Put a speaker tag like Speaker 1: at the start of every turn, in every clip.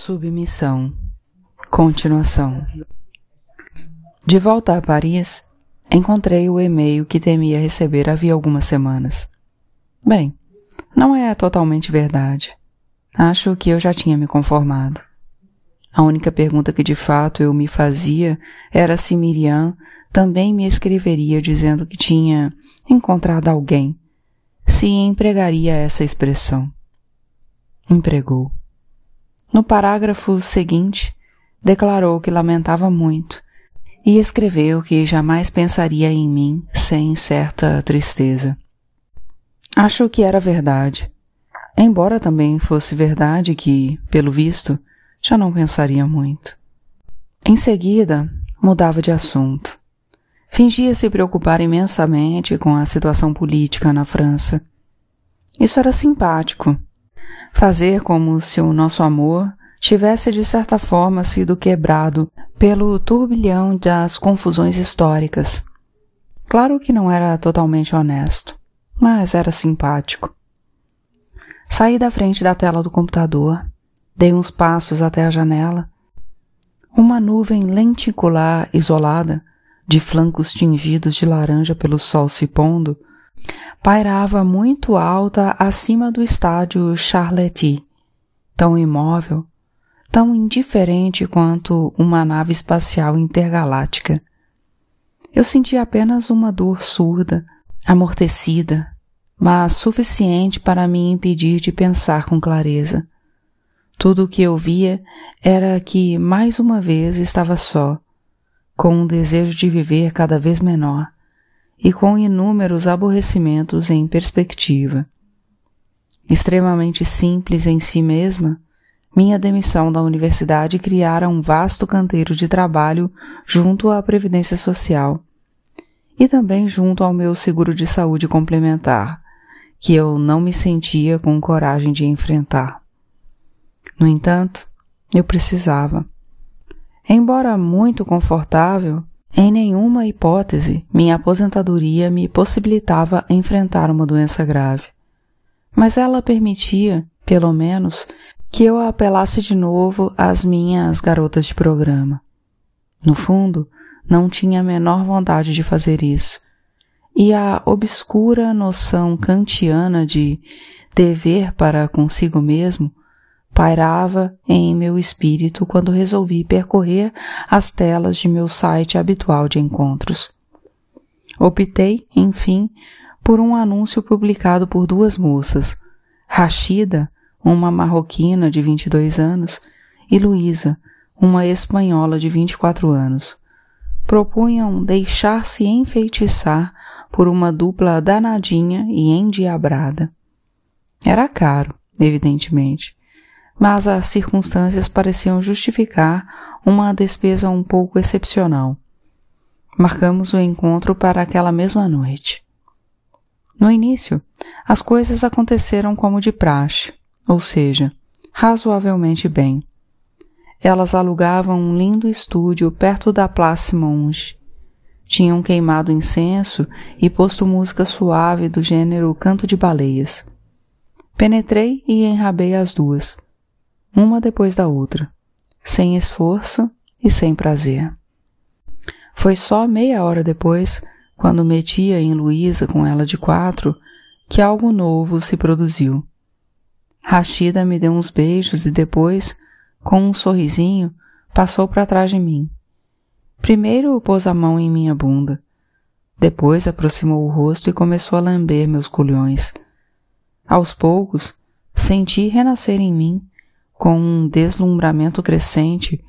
Speaker 1: Submissão. Continuação. De volta a Paris, encontrei o e-mail que temia receber havia algumas semanas. Bem, não é totalmente verdade. Acho que eu já tinha me conformado. A única pergunta que de fato eu me fazia era se Miriam também me escreveria dizendo que tinha encontrado alguém, se empregaria essa expressão. Empregou. No parágrafo seguinte, declarou que lamentava muito e escreveu que jamais pensaria em mim sem certa tristeza. Acho que era verdade, embora também fosse verdade que, pelo visto, já não pensaria muito. Em seguida, mudava de assunto. Fingia se preocupar imensamente com a situação política na França. Isso era simpático. Fazer como se o nosso amor tivesse de certa forma sido quebrado pelo turbilhão das confusões históricas. Claro que não era totalmente honesto, mas era simpático. Saí da frente da tela do computador, dei uns passos até a janela. Uma nuvem lenticular isolada, de flancos tingidos de laranja pelo sol se pondo, pairava muito alta acima do estádio Charletti, tão imóvel tão indiferente quanto uma nave espacial intergaláctica. Eu senti apenas uma dor surda, amortecida, mas suficiente para me impedir de pensar com clareza. Tudo o que eu via era que, mais uma vez, estava só, com um desejo de viver cada vez menor e com inúmeros aborrecimentos em perspectiva. Extremamente simples em si mesma, minha demissão da universidade criara um vasto canteiro de trabalho junto à Previdência Social e também junto ao meu seguro de saúde complementar, que eu não me sentia com coragem de enfrentar. No entanto, eu precisava. Embora muito confortável, em nenhuma hipótese minha aposentadoria me possibilitava enfrentar uma doença grave. Mas ela permitia, pelo menos, que eu apelasse de novo às minhas garotas de programa. No fundo, não tinha a menor vontade de fazer isso, e a obscura noção kantiana de dever para consigo mesmo pairava em meu espírito quando resolvi percorrer as telas de meu site habitual de encontros. Optei, enfim, por um anúncio publicado por duas moças, Rashida, uma marroquina de 22 anos, e Luísa, uma espanhola de 24 anos. Propunham deixar-se enfeitiçar por uma dupla danadinha e endiabrada. Era caro, evidentemente, mas as circunstâncias pareciam justificar uma despesa um pouco excepcional. Marcamos o encontro para aquela mesma noite. No início, as coisas aconteceram como de praxe ou seja, razoavelmente bem. Elas alugavam um lindo estúdio perto da Place Monge. Tinham queimado incenso e posto música suave do gênero canto de baleias. Penetrei e enrabei as duas, uma depois da outra, sem esforço e sem prazer. Foi só meia hora depois, quando metia em Luísa com ela de quatro, que algo novo se produziu. Rashida me deu uns beijos e depois, com um sorrisinho, passou para trás de mim. Primeiro pôs a mão em minha bunda. Depois aproximou o rosto e começou a lamber meus culhões. Aos poucos, senti renascer em mim, com um deslumbramento crescente,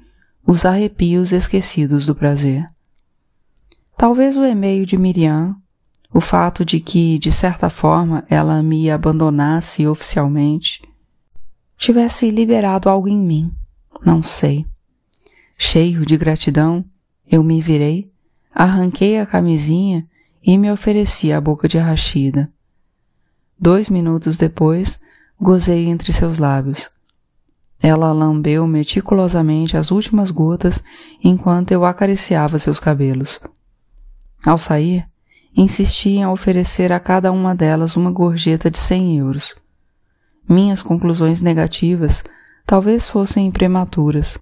Speaker 1: os arrepios esquecidos do prazer. Talvez o e-mail de Miriam, o fato de que, de certa forma, ela me abandonasse oficialmente, tivesse liberado algo em mim, não sei. Cheio de gratidão, eu me virei, arranquei a camisinha e me ofereci à boca de Rachida. Dois minutos depois, gozei entre seus lábios. Ela lambeu meticulosamente as últimas gotas enquanto eu acariciava seus cabelos. Ao sair, insisti em oferecer a cada uma delas uma gorjeta de cem euros. Minhas conclusões negativas talvez fossem prematuras.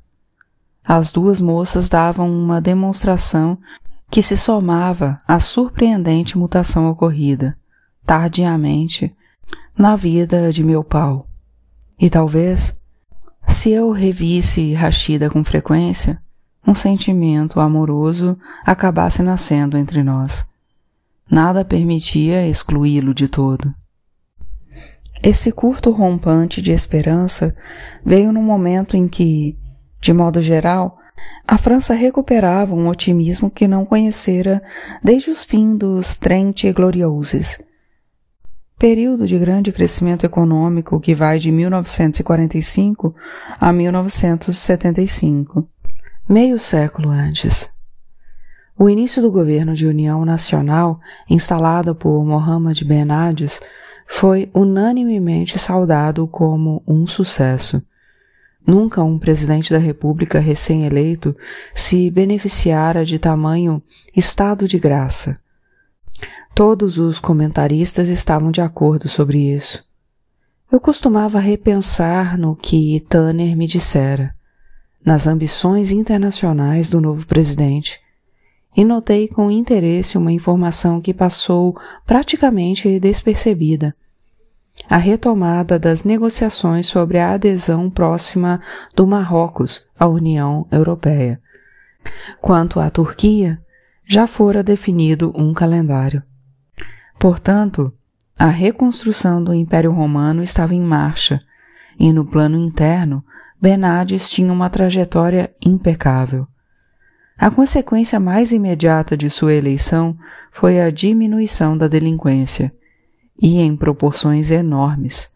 Speaker 1: As duas moças davam uma demonstração que se somava à surpreendente mutação ocorrida, tardiamente, na vida de meu pau. E talvez, se eu revisse Rashida com frequência, um sentimento amoroso acabasse nascendo entre nós. Nada permitia excluí-lo de todo. Esse curto rompante de esperança veio num momento em que, de modo geral, a França recuperava um otimismo que não conhecera desde os fins dos Trente Glorioses, período de grande crescimento econômico que vai de 1945 a 1975, meio século antes. O início do governo de união nacional, instalado por Mohamed Ben Hades, foi unanimemente saudado como um sucesso. Nunca um presidente da República recém-eleito se beneficiara de tamanho estado de graça. Todos os comentaristas estavam de acordo sobre isso. Eu costumava repensar no que Tanner me dissera, nas ambições internacionais do novo presidente, e notei com interesse uma informação que passou praticamente despercebida. A retomada das negociações sobre a adesão próxima do Marrocos à União Europeia. Quanto à Turquia, já fora definido um calendário. Portanto, a reconstrução do Império Romano estava em marcha, e no plano interno, Benades tinha uma trajetória impecável. A consequência mais imediata de sua eleição foi a diminuição da delinquência, e em proporções enormes.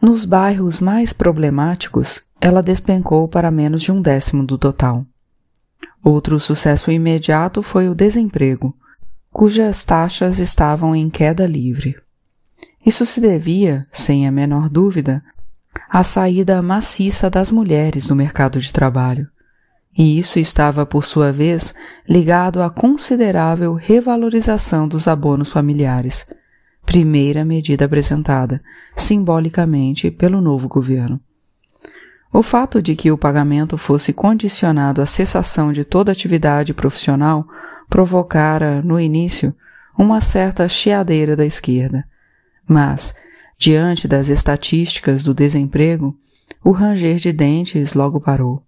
Speaker 1: Nos bairros mais problemáticos, ela despencou para menos de um décimo do total. Outro sucesso imediato foi o desemprego, cujas taxas estavam em queda livre. Isso se devia, sem a menor dúvida, à saída maciça das mulheres do mercado de trabalho e isso estava, por sua vez, ligado à considerável revalorização dos abonos familiares, primeira medida apresentada, simbolicamente, pelo novo governo. O fato de que o pagamento fosse condicionado à cessação de toda atividade profissional provocara, no início, uma certa chiadeira da esquerda. Mas, diante das estatísticas do desemprego, o ranger de dentes logo parou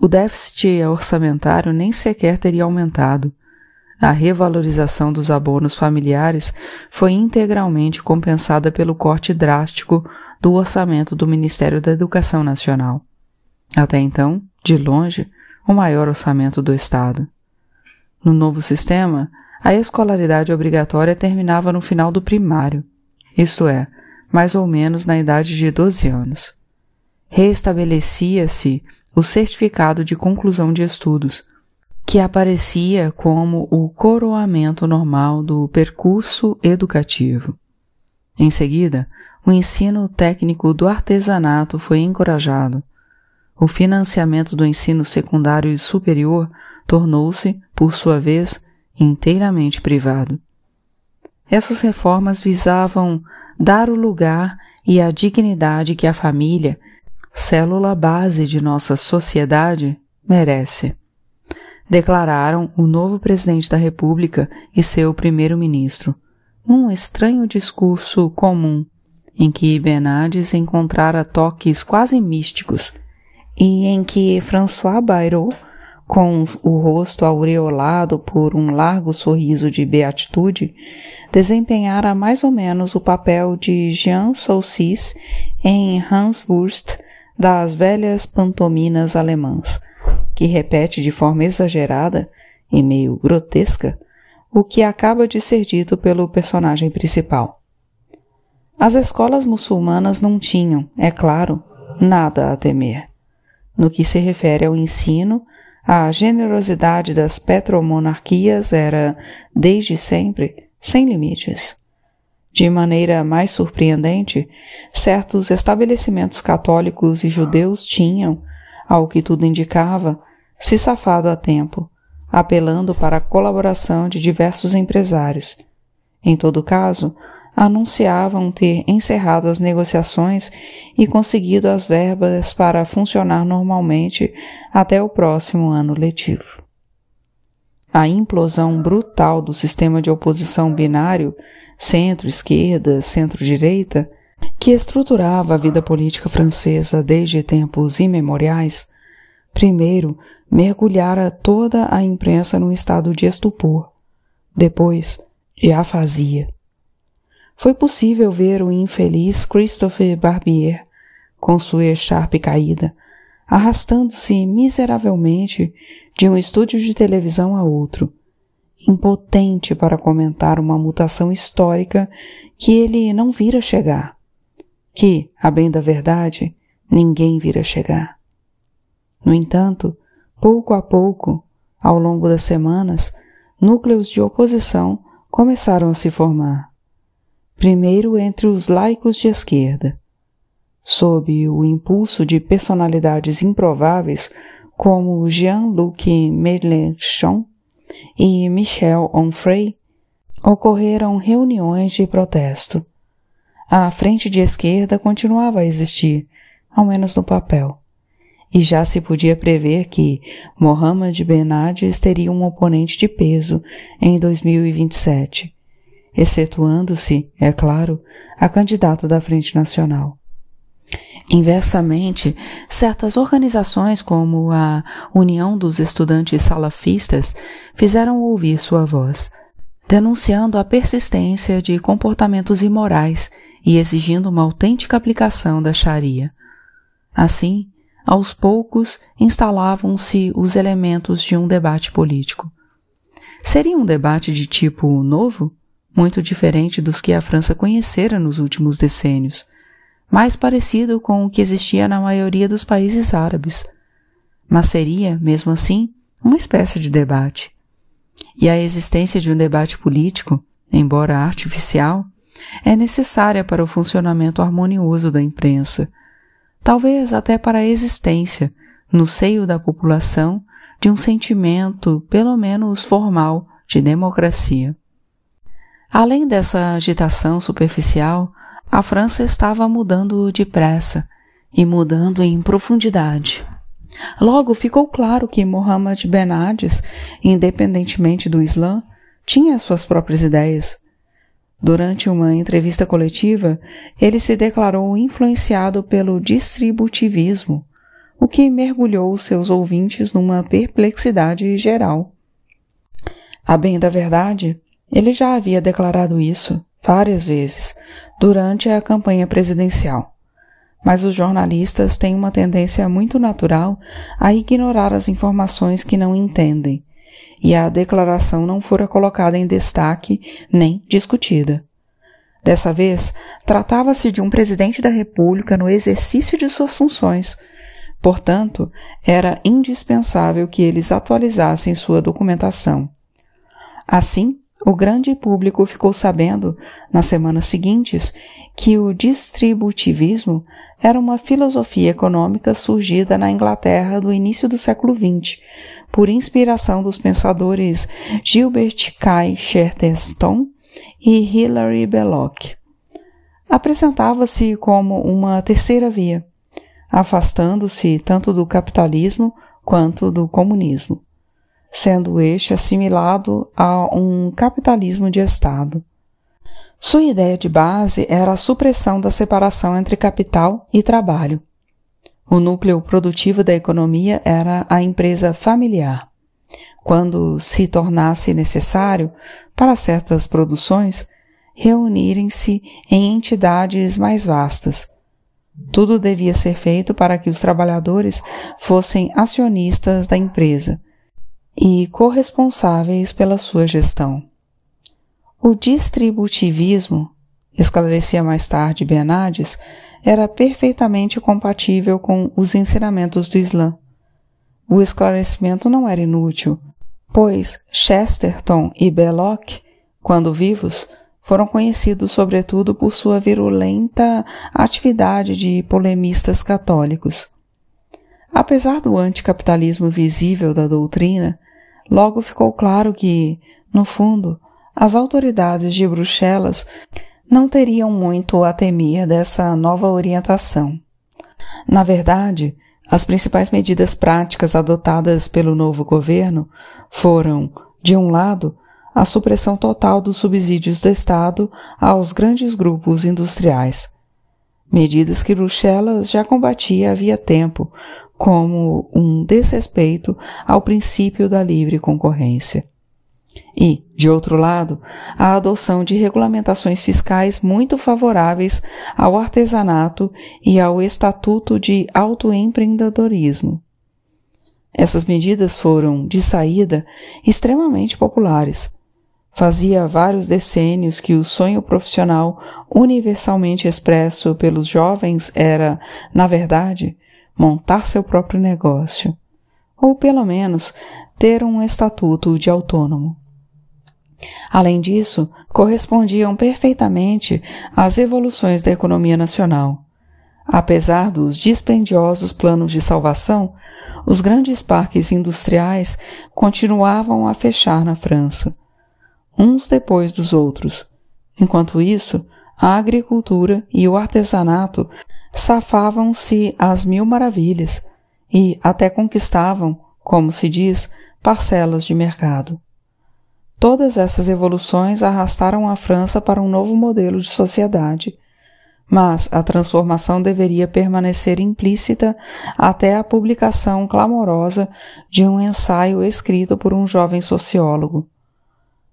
Speaker 1: o déficit orçamentário nem sequer teria aumentado. A revalorização dos abonos familiares foi integralmente compensada pelo corte drástico do orçamento do Ministério da Educação Nacional. Até então, de longe, o maior orçamento do Estado. No novo sistema, a escolaridade obrigatória terminava no final do primário, isto é, mais ou menos na idade de 12 anos. Reestabelecia-se o certificado de conclusão de estudos, que aparecia como o coroamento normal do percurso educativo. Em seguida, o ensino técnico do artesanato foi encorajado. O financiamento do ensino secundário e superior tornou-se, por sua vez, inteiramente privado. Essas reformas visavam dar o lugar e a dignidade que a família célula base de nossa sociedade, merece. Declararam o novo presidente da República e seu primeiro-ministro, num estranho discurso comum, em que Benades encontrara toques quase místicos e em que François Bayrou, com o rosto aureolado por um largo sorriso de beatitude, desempenhara mais ou menos o papel de Jean Saucis em Hans Wurst das velhas pantominas alemãs, que repete de forma exagerada e meio grotesca o que acaba de ser dito pelo personagem principal. As escolas muçulmanas não tinham, é claro, nada a temer. No que se refere ao ensino, a generosidade das petromonarquias era, desde sempre, sem limites. De maneira mais surpreendente, certos estabelecimentos católicos e judeus tinham, ao que tudo indicava, se safado a tempo, apelando para a colaboração de diversos empresários. Em todo caso, anunciavam ter encerrado as negociações e conseguido as verbas para funcionar normalmente até o próximo ano letivo. A implosão brutal do sistema de oposição binário centro-esquerda, centro-direita, que estruturava a vida política francesa desde tempos imemoriais, primeiro mergulhara toda a imprensa num estado de estupor, depois de afasia. Foi possível ver o infeliz Christophe Barbier, com sua echarpe caída, arrastando-se miseravelmente de um estúdio de televisão a outro, impotente para comentar uma mutação histórica que ele não vira chegar, que, a bem da verdade, ninguém vira chegar. No entanto, pouco a pouco, ao longo das semanas, núcleos de oposição começaram a se formar. Primeiro entre os laicos de esquerda, sob o impulso de personalidades improváveis como Jean-Luc Mélenchon, e Michel Onfray, ocorreram reuniões de protesto. A frente de esquerda continuava a existir, ao menos no papel, e já se podia prever que Mohamed Benades teria um oponente de peso em 2027, excetuando-se, é claro, a candidata da Frente Nacional. Inversamente, certas organizações como a União dos Estudantes Salafistas fizeram ouvir sua voz, denunciando a persistência de comportamentos imorais e exigindo uma autêntica aplicação da Sharia. Assim, aos poucos instalavam-se os elementos de um debate político. Seria um debate de tipo novo, muito diferente dos que a França conhecera nos últimos decênios mais parecido com o que existia na maioria dos países árabes, mas seria, mesmo assim, uma espécie de debate. E a existência de um debate político, embora artificial, é necessária para o funcionamento harmonioso da imprensa, talvez até para a existência, no seio da população, de um sentimento, pelo menos formal, de democracia. Além dessa agitação superficial, a França estava mudando depressa e mudando em profundidade. Logo ficou claro que Mohammed Benades, independentemente do Islã, tinha suas próprias ideias. Durante uma entrevista coletiva, ele se declarou influenciado pelo distributivismo, o que mergulhou seus ouvintes numa perplexidade geral. A bem da verdade, ele já havia declarado isso várias vezes durante a campanha presidencial. Mas os jornalistas têm uma tendência muito natural a ignorar as informações que não entendem, e a declaração não fora colocada em destaque nem discutida. Dessa vez, tratava-se de um presidente da República no exercício de suas funções. Portanto, era indispensável que eles atualizassem sua documentação. Assim, o grande público ficou sabendo, nas semanas seguintes, que o distributivismo era uma filosofia econômica surgida na Inglaterra do início do século XX, por inspiração dos pensadores Gilbert K. Chesterton e Hilary Belloc. Apresentava-se como uma terceira via, afastando-se tanto do capitalismo quanto do comunismo sendo este assimilado a um capitalismo de Estado. Sua ideia de base era a supressão da separação entre capital e trabalho. O núcleo produtivo da economia era a empresa familiar. Quando se tornasse necessário, para certas produções, reunirem-se em entidades mais vastas. Tudo devia ser feito para que os trabalhadores fossem acionistas da empresa e corresponsáveis pela sua gestão. O distributivismo, esclarecia mais tarde Bernardes, era perfeitamente compatível com os ensinamentos do Islã. O esclarecimento não era inútil, pois Chesterton e Belloc, quando vivos, foram conhecidos sobretudo por sua virulenta atividade de polemistas católicos. Apesar do anticapitalismo visível da doutrina, logo ficou claro que, no fundo, as autoridades de Bruxelas não teriam muito a temer dessa nova orientação. Na verdade, as principais medidas práticas adotadas pelo novo governo foram, de um lado, a supressão total dos subsídios do Estado aos grandes grupos industriais, medidas que Bruxelas já combatia havia tempo como um desrespeito ao princípio da livre concorrência. E, de outro lado, a adoção de regulamentações fiscais muito favoráveis ao artesanato e ao estatuto de autoempreendedorismo. Essas medidas foram, de saída, extremamente populares. Fazia vários decênios que o sonho profissional universalmente expresso pelos jovens era, na verdade, montar seu próprio negócio, ou pelo menos ter um estatuto de autônomo. Além disso, correspondiam perfeitamente às evoluções da economia nacional. Apesar dos dispendiosos planos de salvação, os grandes parques industriais continuavam a fechar na França, uns depois dos outros. Enquanto isso, a agricultura e o artesanato safavam-se às mil maravilhas e até conquistavam, como se diz, parcelas de mercado. Todas essas evoluções arrastaram a França para um novo modelo de sociedade, mas a transformação deveria permanecer implícita até a publicação clamorosa de um ensaio escrito por um jovem sociólogo.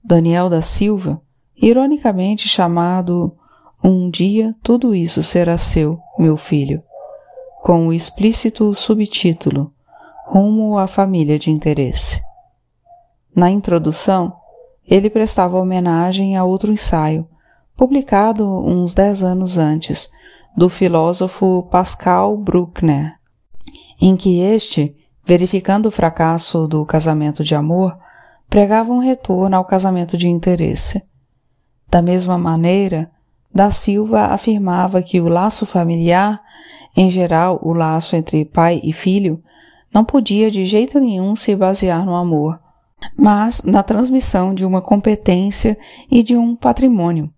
Speaker 1: Daniel da Silva, ironicamente chamado Um dia tudo isso será seu, meu filho, com o explícito subtítulo Rumo à família de interesse. Na introdução, ele prestava homenagem a outro ensaio, publicado uns dez anos antes, do filósofo Pascal Bruckner, em que este, verificando o fracasso do casamento de amor, pregava um retorno ao casamento de interesse. Da mesma maneira, Da Silva afirmava que o laço familiar, em geral o laço entre pai e filho, não podia de jeito nenhum se basear no amor, mas na transmissão de uma competência e de um patrimônio.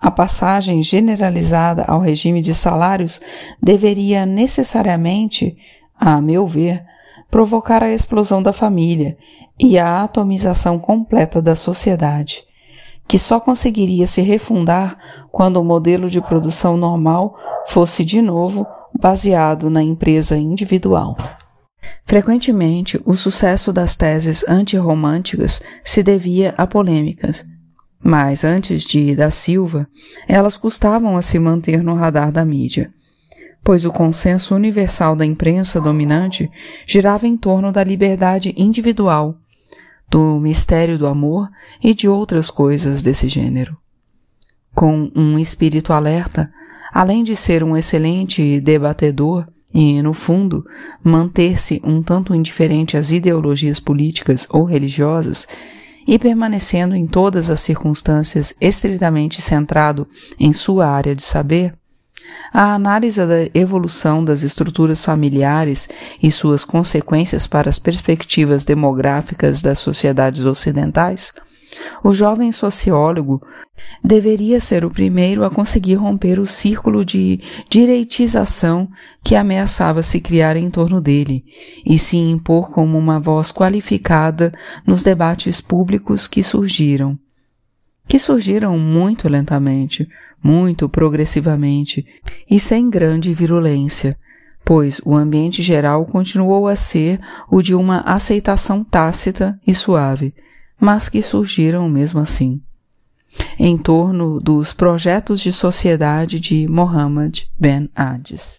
Speaker 1: A passagem generalizada ao regime de salários deveria necessariamente, a meu ver, provocar a explosão da família e a atomização completa da sociedade, que só conseguiria se refundar quando o modelo de produção normal fosse de novo baseado na empresa individual. Frequentemente, o sucesso das teses antirromânticas se devia a polêmicas, mas antes de da Silva, elas custavam a se manter no radar da mídia, pois o consenso universal da imprensa dominante girava em torno da liberdade individual, do mistério do amor e de outras coisas desse gênero. Com um espírito alerta, além de ser um excelente debatedor, e, no fundo, manter-se um tanto indiferente às ideologias políticas ou religiosas e permanecendo em todas as circunstâncias estritamente centrado em sua área de saber, a análise da evolução das estruturas familiares e suas consequências para as perspectivas demográficas das sociedades ocidentais o jovem sociólogo deveria ser o primeiro a conseguir romper o círculo de direitização que ameaçava se criar em torno dele e se impor como uma voz qualificada nos debates públicos que surgiram. Que surgiram muito lentamente, muito progressivamente e sem grande virulência, pois o ambiente geral continuou a ser o de uma aceitação tácita e suave mas que surgiram mesmo assim, em torno dos projetos de sociedade de Mohammed Ben Hades.